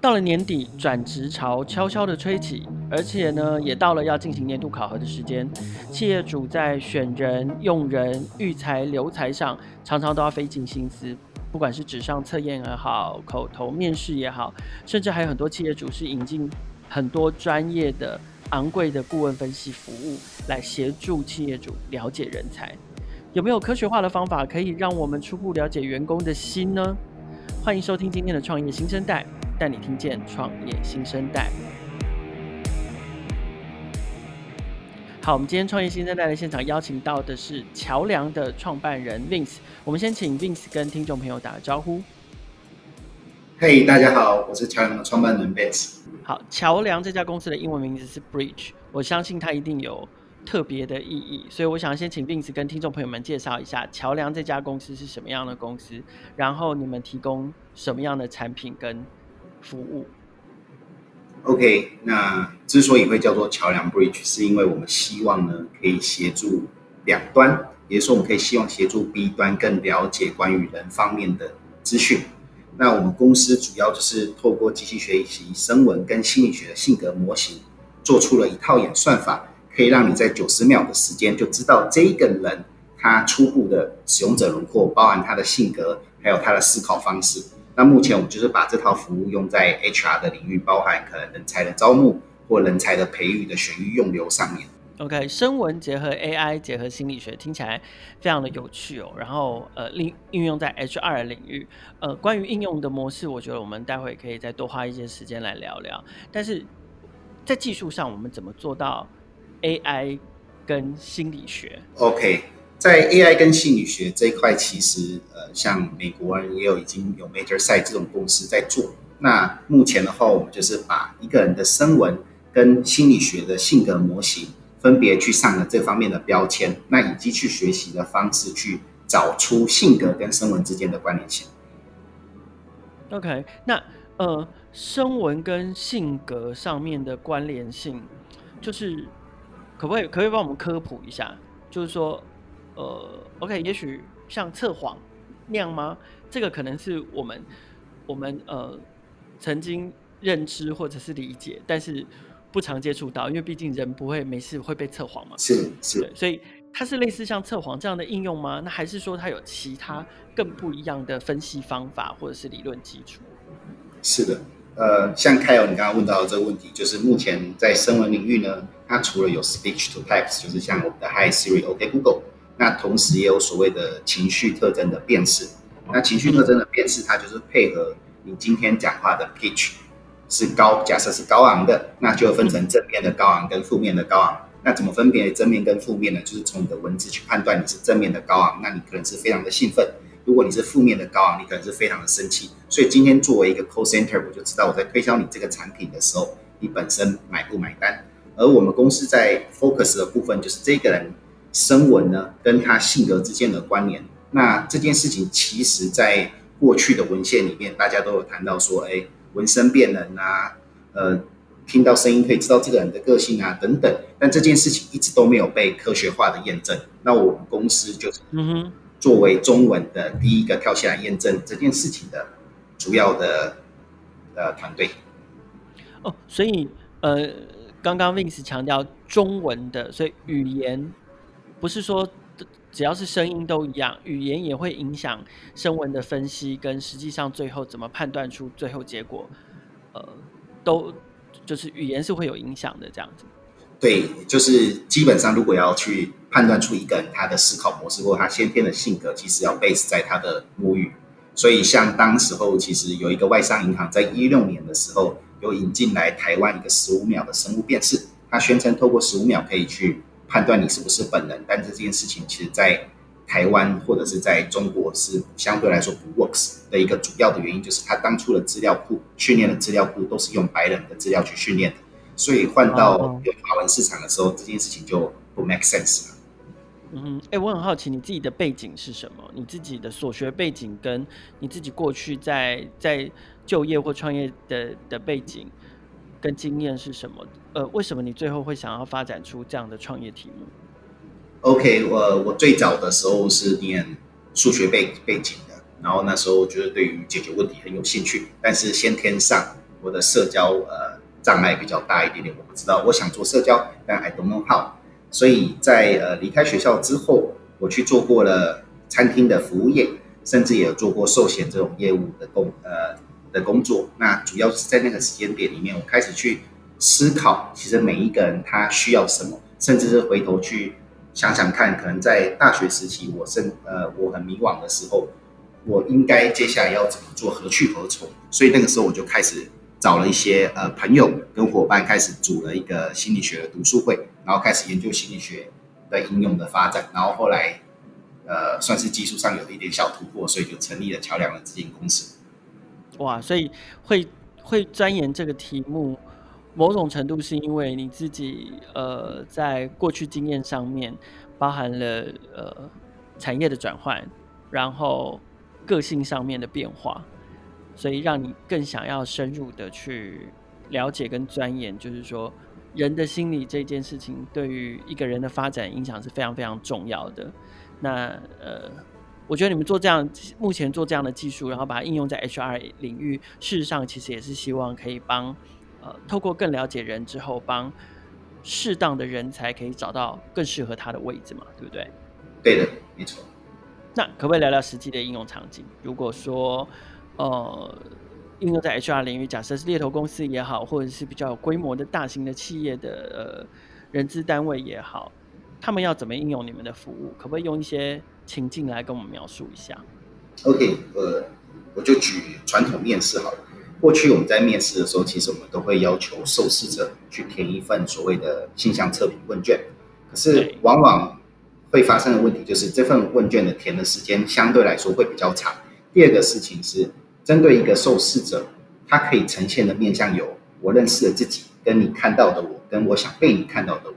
到了年底，转职潮悄悄的吹起，而且呢，也到了要进行年度考核的时间。企业主在选人、用人、育才、留才上，常常都要费尽心思。不管是纸上测验也好，口头面试也好，甚至还有很多企业主是引进很多专业的、昂贵的顾问分析服务，来协助企业主了解人才。有没有科学化的方法，可以让我们初步了解员工的心呢？欢迎收听今天的创业新生代。带你听见创业新生代。好，我们今天创业新生代的现场邀请到的是桥梁的创办人 Vince。我们先请 Vince 跟听众朋友打个招呼。嘿，大家好，我是桥梁的创办人 Vince。好，桥梁这家公司的英文名字是 Bridge，我相信它一定有特别的意义，所以我想先请 Vince 跟听众朋友们介绍一下桥梁这家公司是什么样的公司，然后你们提供什么样的产品跟服务，OK，那之所以会叫做桥梁 Bridge，是因为我们希望呢，可以协助两端，也就是说，我们可以希望协助 B 端更了解关于人方面的资讯。那我们公司主要就是透过机器学习、声纹跟心理学的性格模型，做出了一套演算法，可以让你在九十秒的时间就知道这一个人他初步的使用者轮廓，包含他的性格，还有他的思考方式。那目前我们就是把这套服务用在 HR 的领域，包含可能人才的招募或人才的培育的选育用流上面。OK，声纹结合 AI 结合心理学，听起来非常的有趣哦。然后呃，应运用在 HR 的领域，呃，关于应用的模式，我觉得我们待会可以再多花一些时间来聊聊。但是在技术上，我们怎么做到 AI 跟心理学？OK。在 AI 跟心理学这一块，其实呃，像美国人也有已经有 Mattersight 这种公司在做。那目前的话，我们就是把一个人的声纹跟心理学的性格模型分别去上了这方面的标签，那以及去学习的方式去找出性格跟声纹之间的关联性。OK，那呃，声纹跟性格上面的关联性，就是可不可以可不可以帮我们科普一下？就是说。呃，OK，也许像测谎那样吗？这个可能是我们我们呃曾经认知或者是理解，但是不常接触到，因为毕竟人不会没事会被测谎嘛。是是，所以它是类似像测谎这样的应用吗？那还是说它有其他更不一样的分析方法或者是理论基础？是的，呃，像 Kyle 你刚刚问到的这个问题，就是目前在声纹领域呢，它除了有 Speech to Text，就是像我们的 Hi Siri、OK Google。那同时也有所谓的情绪特征的辨识。那情绪特征的辨识，它就是配合你今天讲话的 pitch 是高，假设是高昂的，那就分成正面的高昂跟负面的高昂。那怎么分别正面跟负面呢？就是从你的文字去判断，你是正面的高昂，那你可能是非常的兴奋；如果你是负面的高昂，你可能是非常的生气。所以今天作为一个 call center，我就知道我在推销你这个产品的时候，你本身买不买单。而我们公司在 focus 的部分，就是这个人。声纹呢，跟他性格之间的关联。那这件事情，其实在过去的文献里面，大家都有谈到说，哎，闻声辨人啊，呃，听到声音可以知道这个人的个性啊，等等。但这件事情一直都没有被科学化的验证。那我们公司就是，作为中文的第一个跳起来验证这件事情的主要的呃团队。哦，所以呃，刚刚 Vince 强调中文的，所以语言。不是说只要是声音都一样，语言也会影响声纹的分析，跟实际上最后怎么判断出最后结果，呃，都就是语言是会有影响的这样子。对，就是基本上如果要去判断出一个人他的思考模式或他先天的性格，其实要 base 在他的母语。所以像当时候其实有一个外商银行在一六年的时候有引进来台湾一个十五秒的生物辨识，他宣称透过十五秒可以去。判断你是不是本人，但这件事情其实，在台湾或者是在中国是相对来说不 works 的一个主要的原因，就是他当初的资料库训练的资料库都是用白人的资料去训练的，所以换到有华文市场的时候，这件事情就不 make sense 了。嗯，哎，我很好奇你自己的背景是什么？你自己的所学背景跟你自己过去在在就业或创业的的背景。跟经验是什么？呃，为什么你最后会想要发展出这样的创业题目？OK，我我最早的时候是念数学背背景的，然后那时候觉得对于解决问题很有兴趣，但是先天上我的社交呃障碍比较大一点点，我不知道我想做社交，但 I don't know how。所以在呃离开学校之后，我去做过了餐厅的服务业，甚至也有做过寿险这种业务的工呃的工作。那主要是在那个时间点里面，我开始去思考，其实每一个人他需要什么，甚至是回头去想想看，可能在大学时期我甚呃我很迷惘的时候，我应该接下来要怎么做，何去何从？所以那个时候我就开始。找了一些呃朋友跟伙伴，开始组了一个心理学的读书会，然后开始研究心理学的应用的发展，然后后来呃算是技术上有一点小突破，所以就成立了桥梁的这间公司。哇，所以会会钻研这个题目，某种程度是因为你自己呃在过去经验上面包含了呃产业的转换，然后个性上面的变化。所以让你更想要深入的去了解跟钻研，就是说人的心理这件事情对于一个人的发展影响是非常非常重要的。那呃，我觉得你们做这样，目前做这样的技术，然后把它应用在 HR 领域，事实上其实也是希望可以帮呃，透过更了解人之后，帮适当的人才可以找到更适合他的位置嘛，对不对？对的，没错。那可不可以聊聊实际的应用场景？如果说呃，应用在 HR 领域，假设是猎头公司也好，或者是比较有规模的大型的企业的呃人资单位也好，他们要怎么应用你们的服务？可不可以用一些情境来跟我们描述一下？OK，呃，我就举传统面试好了。过去我们在面试的时候，其实我们都会要求受试者去填一份所谓的性向测评问卷，可是往往会发生的问题就是这份问卷的填的时间相对来说会比较长。第二个事情是。针对一个受试者，他可以呈现的面向有我认识的自己，跟你看到的我，跟我想被你看到的我。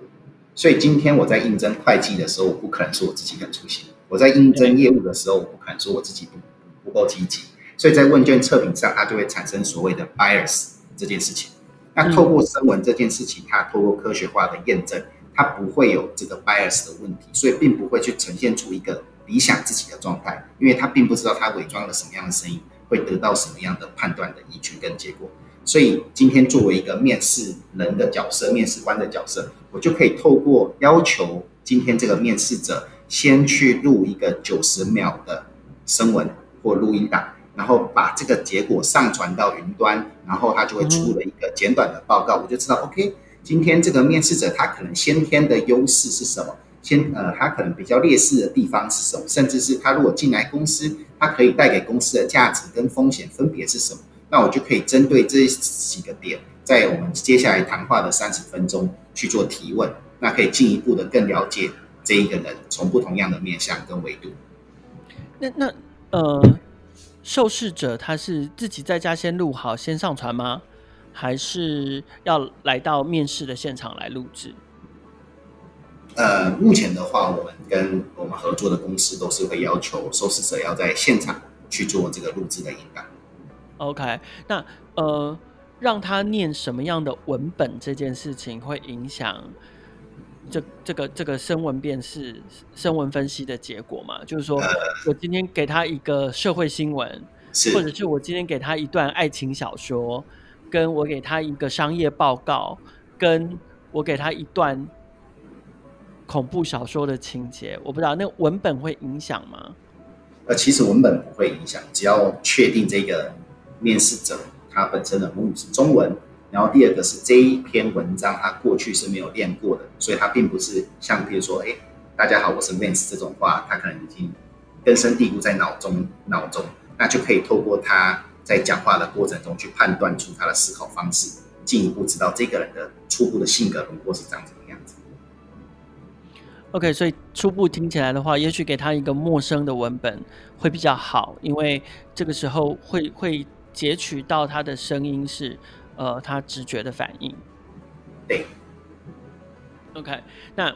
所以今天我在应征会计的时候，我不可能说我自己很粗心；我在应征业务的时候，我不可能说我自己不不够积极。所以在问卷测评上，它就会产生所谓的 bias 这件事情。那透过声纹这件事情，它透过科学化的验证，它不会有这个 bias 的问题，所以并不会去呈现出一个理想自己的状态，因为他并不知道他伪装了什么样的声音。会得到什么样的判断的依据跟结果？所以今天作为一个面试人的角色，面试官的角色，我就可以透过要求今天这个面试者先去录一个九十秒的声纹或录音档，然后把这个结果上传到云端，然后他就会出了一个简短的报告，我就知道，OK，今天这个面试者他可能先天的优势是什么？先呃，他可能比较劣势的地方是什么？甚至是他如果进来公司，他可以带给公司的价值跟风险分别是什么？那我就可以针对这几个点，在我们接下来谈话的三十分钟去做提问，那可以进一步的更了解这一个人从不同样的面向跟维度。那那呃，受试者他是自己在家先录好先上传吗？还是要来到面试的现场来录制？呃，目前的话，我们跟我们合作的公司都是会要求受试者要在现场去做这个录制的引导。OK，那呃，让他念什么样的文本这件事情会影响这这个这个声纹辨识、声纹分析的结果嘛？就是说 我今天给他一个社会新闻，或者是我今天给他一段爱情小说，跟我给他一个商业报告，跟我给他一段。恐怖小说的情节，我不知道那个文本会影响吗？呃，其实文本不会影响，只要确定这个面试者他本身的母语是中文，然后第二个是这一篇文章他过去是没有练过的，所以他并不是像比如说，哎，大家好，我是 Vance 这种话，他可能已经根深蒂固在脑中脑中，那就可以透过他在讲话的过程中去判断出他的思考方式，进一步知道这个人的初步的性格轮廓是这样子。OK，所以初步听起来的话，也许给他一个陌生的文本会比较好，因为这个时候会会截取到他的声音是呃他直觉的反应。对。OK，那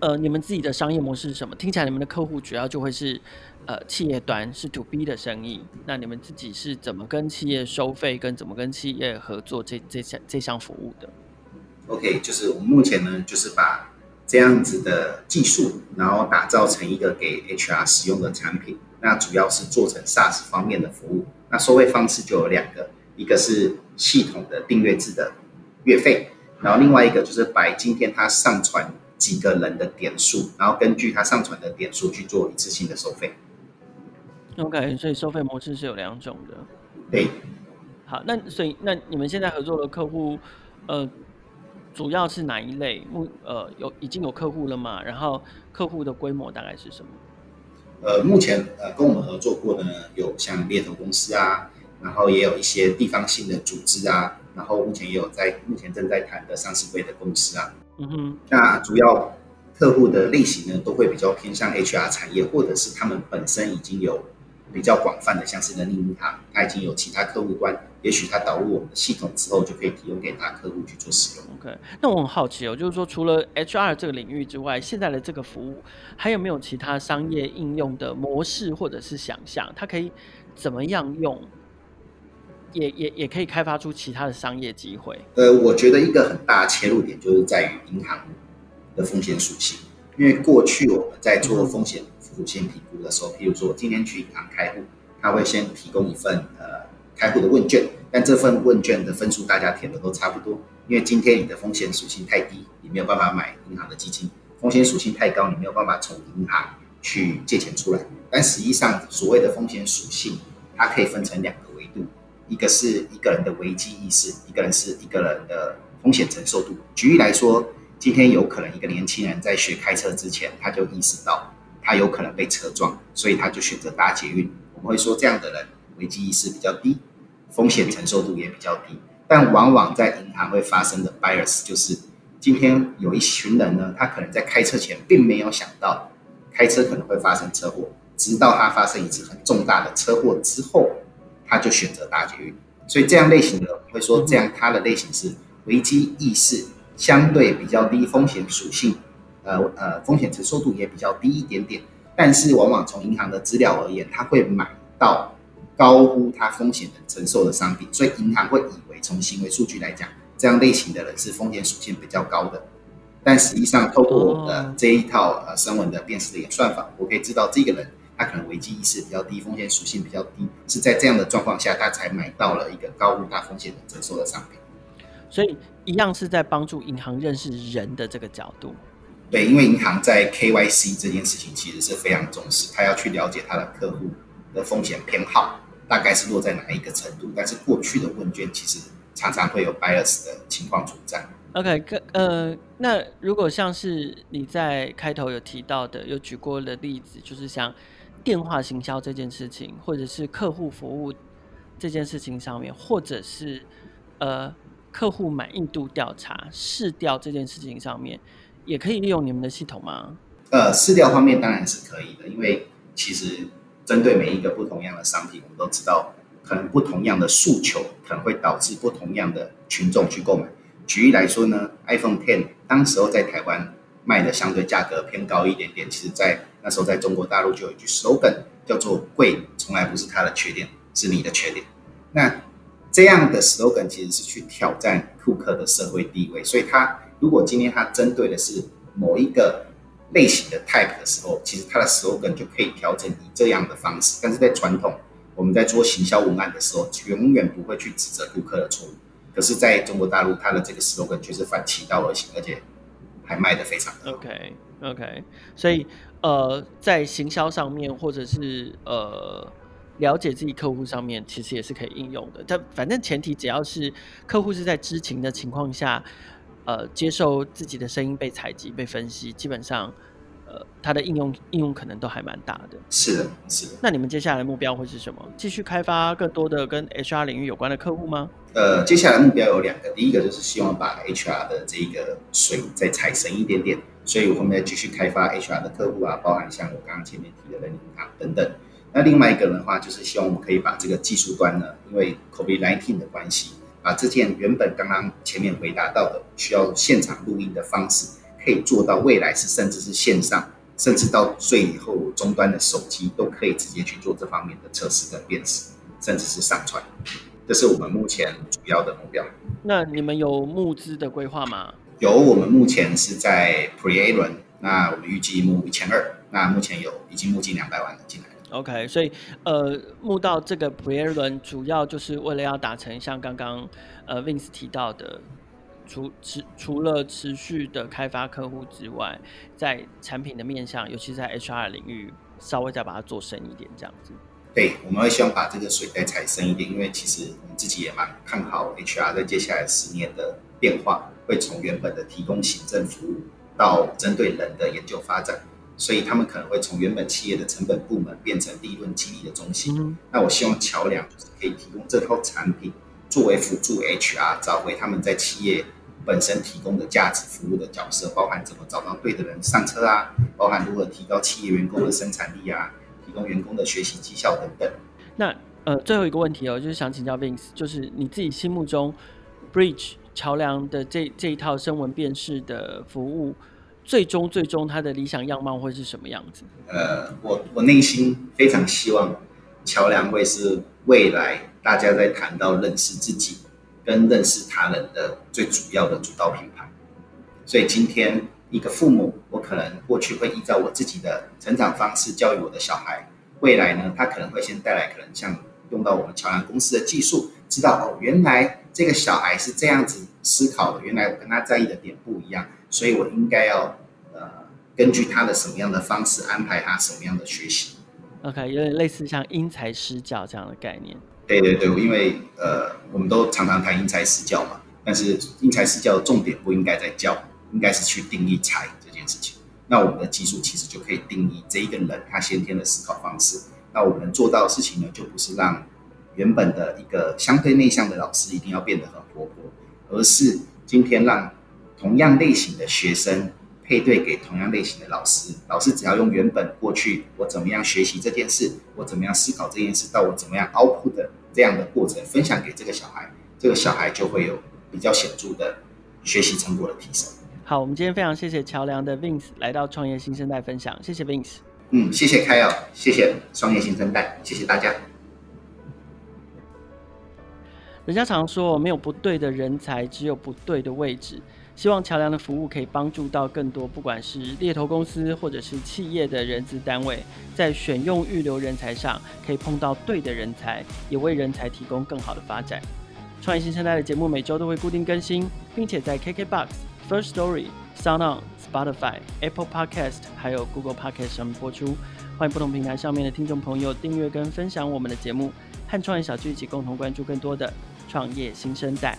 呃你们自己的商业模式是什么？听起来你们的客户主要就会是呃企业端是 To B 的生意，那你们自己是怎么跟企业收费，跟怎么跟企业合作这这项这项服务的？OK，就是我们目前呢，就是把。这样子的技术，然后打造成一个给 HR 使用的产品，那主要是做成 SaaS 方面的服务。那收费方式就有两个，一个是系统的订阅制的月费，然后另外一个就是摆今天他上传几个人的点数，然后根据他上传的点数去做一次性的收费。OK，所以收费模式是有两种的。对，好，那所以那你们现在合作的客户，呃，主要是哪一类？目呃有已经有客户了嘛？然后客户的规模大概是什么？呃，目前呃跟我们合作过的呢，有像猎头公司啊，然后也有一些地方性的组织啊，然后目前也有在目前正在谈的上市会的公司啊。嗯哼，那主要客户的类型呢，都会比较偏向 HR 产业，或者是他们本身已经有。比较广泛的，像是人力银行，它已经有其他客户端，也许它导入我们的系统之后，就可以提供给他客户去做使用。OK，那我很好奇哦，就是说除了 HR 这个领域之外，现在的这个服务还有没有其他商业应用的模式或者是想象？它可以怎么样用？也也也可以开发出其他的商业机会。呃，我觉得一个很大的切入点就是在于银行的风险属性，因为过去我们在做风险。属性评估的时候，譬如说，我今天去银行开户，他会先提供一份呃开户的问卷，但这份问卷的分数大家填的都差不多，因为今天你的风险属性太低，你没有办法买银行的基金；风险属性太高，你没有办法从银行去借钱出来。但实际上，所谓的风险属性，它可以分成两个维度，一个是一个人的危机意识，一个人是一个人的风险承受度。举例来说，今天有可能一个年轻人在学开车之前，他就意识到。他有可能被车撞，所以他就选择搭捷运。我们会说这样的人危机意识比较低，风险承受度也比较低。但往往在银行会发生的 bias 就是，今天有一群人呢，他可能在开车前并没有想到开车可能会发生车祸，直到他发生一次很重大的车祸之后，他就选择大捷运。所以这样类型的会说，这样他的类型是危机意识相对比较低，风险属性。呃呃，风险承受度也比较低一点点，但是往往从银行的资料而言，他会买到高估他风险能承受的商品，所以银行会以为从行为数据来讲，这样类型的人是风险属性比较高的。但实际上，透过我们的这一套呃声纹的辨识的演算法，我可以知道这个人他可能危机意识比较低，风险属性比较低，是在这样的状况下，他才买到了一个高乎他风险的折收的商品。所以，一样是在帮助银行认识人的这个角度。对，因为银行在 KYC 这件事情其实是非常重视，他要去了解他的客户的风险偏好大概是落在哪一个程度。但是过去的问卷其实常常会有 bias 的情况存在。OK，呃，那如果像是你在开头有提到的，有举过的例子，就是像电话行销这件事情，或者是客户服务这件事情上面，或者是呃客户满意度调查试调这件事情上面。也可以利用你们的系统吗？呃，试调方面当然是可以的，因为其实针对每一个不同样的商品，我们都知道，可能不同样的诉求可能会导致不同样的群众去购买。举例来说呢，iPhone Ten 当时候在台湾卖的相对价格偏高一点点，其实在那时候在中国大陆就有一句 slogan 叫做“贵从来不是它的缺点，是你的缺点”。那这样的 slogan 其实是去挑战顾客的社会地位，所以它。如果今天它针对的是某一个类型的 type 的时候，其实它的 slogan 就可以调整以这样的方式。但是在传统，我们在做行销文案的时候，永远不会去指责顾客的错误。可是在中国大陆，它的这个 slogan 却是反其道而行，而且还卖得非常好。OK OK，所以呃，在行销上面，或者是呃了解自己客户上面，其实也是可以应用的。但反正前提只要是客户是在知情的情况下。呃，接受自己的声音被采集、被分析，基本上，呃，它的应用应用可能都还蛮大的。是的，是的。那你们接下来的目标会是什么？继续开发更多的跟 HR 领域有关的客户吗？呃，接下来目标有两个，第一个就是希望把 HR 的这个水再踩深一点点，所以我们要继续开发 HR 的客户啊，包含像我刚刚前面提的人银行等等。那另外一个的话，就是希望我们可以把这个技术端呢，因为 COVID-19 的关系。把这件原本刚刚前面回答到的需要现场录音的方式，可以做到未来是甚至是线上，甚至到最后终端的手机都可以直接去做这方面的测试跟辨识，甚至是上传。这是我们目前主要的目标。那你们有募资的规划吗？有，我们目前是在 Pre A 轮，那我们预计募一千二，那目前有已经募进两百万了进来。OK，所以呃，募到这个普耶伦主要就是为了要达成像刚刚呃 Vince 提到的，除持除了持续的开发客户之外，在产品的面向，尤其在 HR 领域，稍微再把它做深一点，这样子。对，我们会希望把这个水再踩深一点，因为其实我们自己也蛮看好 HR 在接下来十年的变化，会从原本的提供行政服务到针对人的研究发展。所以他们可能会从原本企业的成本部门变成利润激励的中心。嗯、那我希望桥梁可以提供这套产品作为辅助 HR 找回他们在企业本身提供的价值服务的角色，包含怎么找到对的人上车啊，包含如何提高企业员工的生产力啊，提供员工的学习绩效等等。那呃，最后一个问题哦，就是想请教 Vince，就是你自己心目中 Bridge 桥梁的这这一套声纹辨识的服务。最终，最终，他的理想样貌会是什么样子？呃，我我内心非常希望桥梁会是未来大家在谈到认识自己跟认识他人的最主要的主导品牌。所以今天一个父母，我可能过去会依照我自己的成长方式教育我的小孩，未来呢，他可能会先带来可能像用到我们桥梁公司的技术，知道哦，原来这个小孩是这样子思考的，原来我跟他在意的点不一样。所以我应该要呃，根据他的什么样的方式安排他什么样的学习。OK，有点类似像因材施教这样的概念。对对对，因为呃，我们都常常谈因材施教嘛，但是因材施教的重点不应该在教，应该是去定义才这件事情。那我们的技术其实就可以定义这一个人他先天的思考方式。那我们能做到的事情呢，就不是让原本的一个相对内向的老师一定要变得很活泼，而是今天让。同样类型的学生配对给同样类型的老师，老师只要用原本过去我怎么样学习这件事，我怎么样思考这件事，到我怎么样 output 的这样的过程分享给这个小孩，这个小孩就会有比较显著的学习成果的提升。好，我们今天非常谢谢桥梁的 Vince 来到创业新生代分享，谢谢 Vince。嗯，谢谢 Kyle，谢谢创业新生代，谢谢大家。人家常说没有不对的人才，只有不对的位置。希望桥梁的服务可以帮助到更多，不管是猎头公司或者是企业的人资单位，在选用预留人才上可以碰到对的人才，也为人才提供更好的发展。创业新生代的节目每周都会固定更新，并且在 KKBOX、First Story、SoundOn、Spotify、Apple Podcast 还有 Google Podcast 上面播出。欢迎不同平台上面的听众朋友订阅跟分享我们的节目，和创业小聚一起共同关注更多的创业新生代。